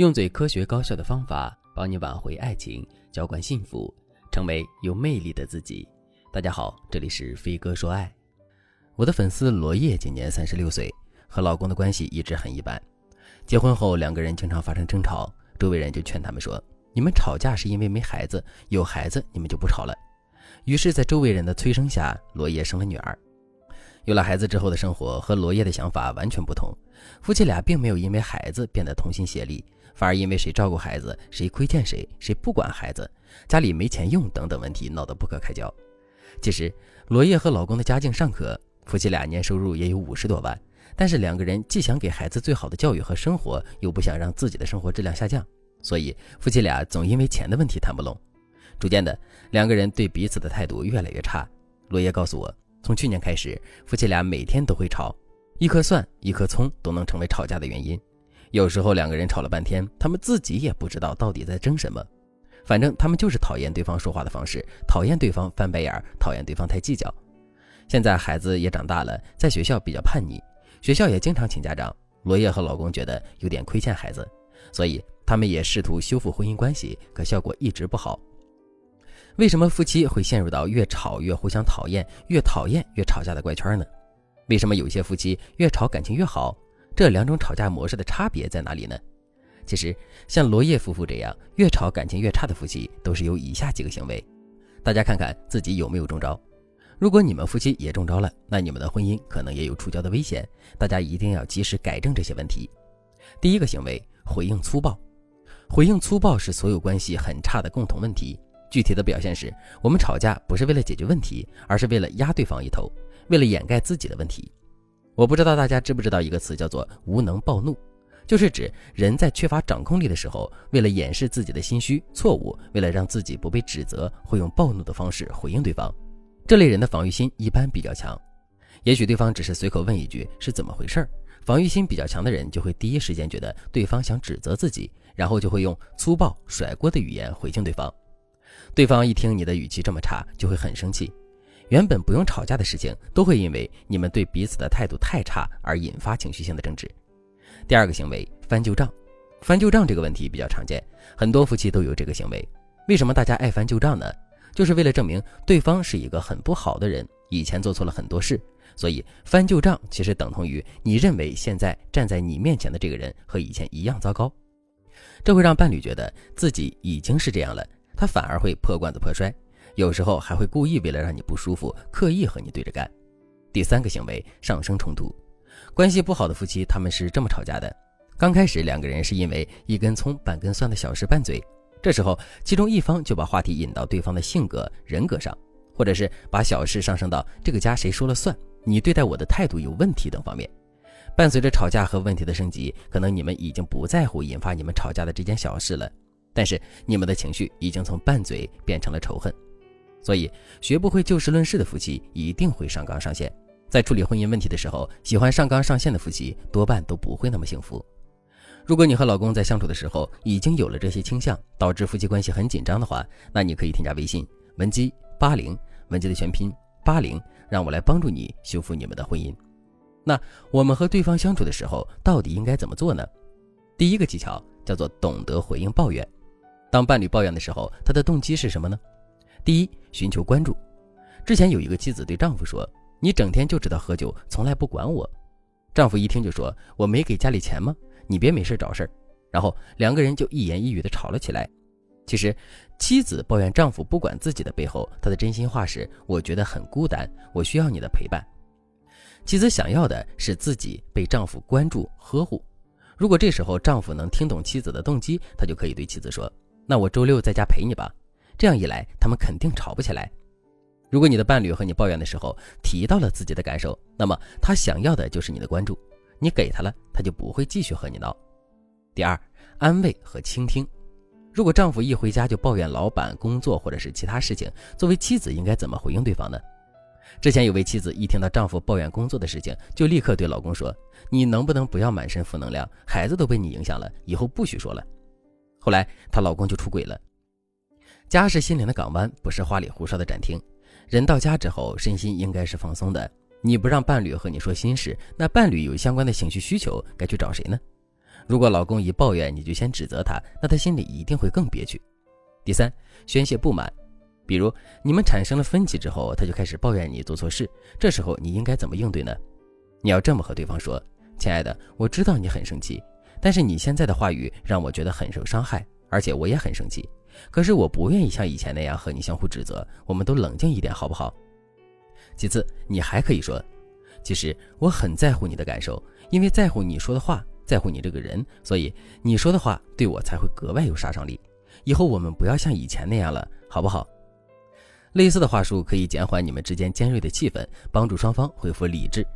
用最科学高效的方法帮你挽回爱情，浇灌幸福，成为有魅力的自己。大家好，这里是飞哥说爱。我的粉丝罗叶今年三十六岁，和老公的关系一直很一般。结婚后，两个人经常发生争吵，周围人就劝他们说：“你们吵架是因为没孩子，有孩子你们就不吵了。”于是，在周围人的催生下，罗叶生了女儿。有了孩子之后的生活和罗叶的想法完全不同，夫妻俩并没有因为孩子变得同心协力。反而因为谁照顾孩子，谁亏欠谁，谁不管孩子，家里没钱用等等问题闹得不可开交。其实，罗叶和老公的家境尚可，夫妻俩年收入也有五十多万，但是两个人既想给孩子最好的教育和生活，又不想让自己的生活质量下降，所以夫妻俩总因为钱的问题谈不拢。逐渐的，两个人对彼此的态度越来越差。罗叶告诉我，从去年开始，夫妻俩每天都会吵，一颗蒜、一颗葱都能成为吵架的原因。有时候两个人吵了半天，他们自己也不知道到底在争什么。反正他们就是讨厌对方说话的方式，讨厌对方翻白眼，讨厌对方太计较。现在孩子也长大了，在学校比较叛逆，学校也经常请家长。罗叶和老公觉得有点亏欠孩子，所以他们也试图修复婚姻关系，可效果一直不好。为什么夫妻会陷入到越吵越互相讨厌，越讨厌越吵架的怪圈呢？为什么有些夫妻越吵感情越好？这两种吵架模式的差别在哪里呢？其实，像罗叶夫妇这样越吵感情越差的夫妻，都是有以下几个行为。大家看看自己有没有中招。如果你们夫妻也中招了，那你们的婚姻可能也有出交的危险。大家一定要及时改正这些问题。第一个行为，回应粗暴。回应粗暴是所有关系很差的共同问题。具体的表现是，我们吵架不是为了解决问题，而是为了压对方一头，为了掩盖自己的问题。我不知道大家知不知道一个词叫做“无能暴怒”，就是指人在缺乏掌控力的时候，为了掩饰自己的心虚、错误，为了让自己不被指责，会用暴怒的方式回应对方。这类人的防御心一般比较强。也许对方只是随口问一句是怎么回事儿，防御心比较强的人就会第一时间觉得对方想指责自己，然后就会用粗暴甩锅的语言回敬对方。对方一听你的语气这么差，就会很生气。原本不用吵架的事情，都会因为你们对彼此的态度太差而引发情绪性的争执。第二个行为，翻旧账。翻旧账这个问题比较常见，很多夫妻都有这个行为。为什么大家爱翻旧账呢？就是为了证明对方是一个很不好的人，以前做错了很多事。所以翻旧账其实等同于你认为现在站在你面前的这个人和以前一样糟糕。这会让伴侣觉得自己已经是这样了，他反而会破罐子破摔。有时候还会故意为了让你不舒服，刻意和你对着干。第三个行为上升冲突，关系不好的夫妻他们是这么吵架的：刚开始两个人是因为一根葱半根蒜的小事拌嘴，这时候其中一方就把话题引到对方的性格人格上，或者是把小事上升到这个家谁说了算，你对待我的态度有问题等方面。伴随着吵架和问题的升级，可能你们已经不在乎引发你们吵架的这件小事了，但是你们的情绪已经从拌嘴变成了仇恨。所以，学不会就事论事的夫妻一定会上纲上线。在处理婚姻问题的时候，喜欢上纲上线的夫妻多半都不会那么幸福。如果你和老公在相处的时候已经有了这些倾向，导致夫妻关系很紧张的话，那你可以添加微信文姬八零，文姬的全拼八零，让我来帮助你修复你们的婚姻。那我们和对方相处的时候，到底应该怎么做呢？第一个技巧叫做懂得回应抱怨。当伴侣抱怨的时候，他的动机是什么呢？第一，寻求关注。之前有一个妻子对丈夫说：“你整天就知道喝酒，从来不管我。”丈夫一听就说：“我没给家里钱吗？你别没事找事儿。”然后两个人就一言一语的吵了起来。其实，妻子抱怨丈夫不管自己的背后，她的真心话是：“我觉得很孤单，我需要你的陪伴。”妻子想要的是自己被丈夫关注呵护。如果这时候丈夫能听懂妻子的动机，他就可以对妻子说：“那我周六在家陪你吧。”这样一来，他们肯定吵不起来。如果你的伴侣和你抱怨的时候提到了自己的感受，那么他想要的就是你的关注，你给他了，他就不会继续和你闹。第二，安慰和倾听。如果丈夫一回家就抱怨老板、工作或者是其他事情，作为妻子应该怎么回应对方呢？之前有位妻子一听到丈夫抱怨工作的事情，就立刻对老公说：“你能不能不要满身负能量？孩子都被你影响了，以后不许说了。”后来她老公就出轨了。家是心灵的港湾，不是花里胡哨的展厅。人到家之后，身心应该是放松的。你不让伴侣和你说心事，那伴侣有相关的情绪需求，该去找谁呢？如果老公一抱怨你就先指责他，那他心里一定会更憋屈。第三，宣泄不满，比如你们产生了分歧之后，他就开始抱怨你做错事，这时候你应该怎么应对呢？你要这么和对方说：“亲爱的，我知道你很生气，但是你现在的话语让我觉得很受伤害，而且我也很生气。可是我不愿意像以前那样和你相互指责，我们都冷静一点好不好？”其次，你还可以说：“其实我很在乎你的感受，因为在乎你说的话，在乎你这个人，所以你说的话对我才会格外有杀伤力。以后我们不要像以前那样了，好不好？”类似的话术可以减缓你们之间尖锐的气氛，帮助双方恢复理智。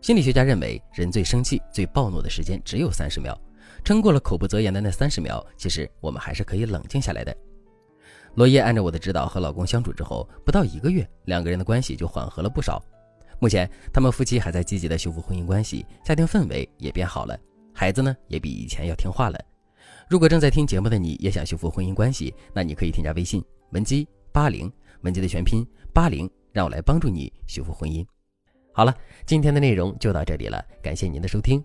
心理学家认为，人最生气、最暴怒的时间只有三十秒，撑过了口不择言的那三十秒，其实我们还是可以冷静下来的。罗叶按照我的指导和老公相处之后，不到一个月，两个人的关系就缓和了不少。目前，他们夫妻还在积极的修复婚姻关系，家庭氛围也变好了，孩子呢也比以前要听话了。如果正在听节目的你也想修复婚姻关系，那你可以添加微信文姬八零，文姬的全拼八零，让我来帮助你修复婚姻。好了，今天的内容就到这里了，感谢您的收听。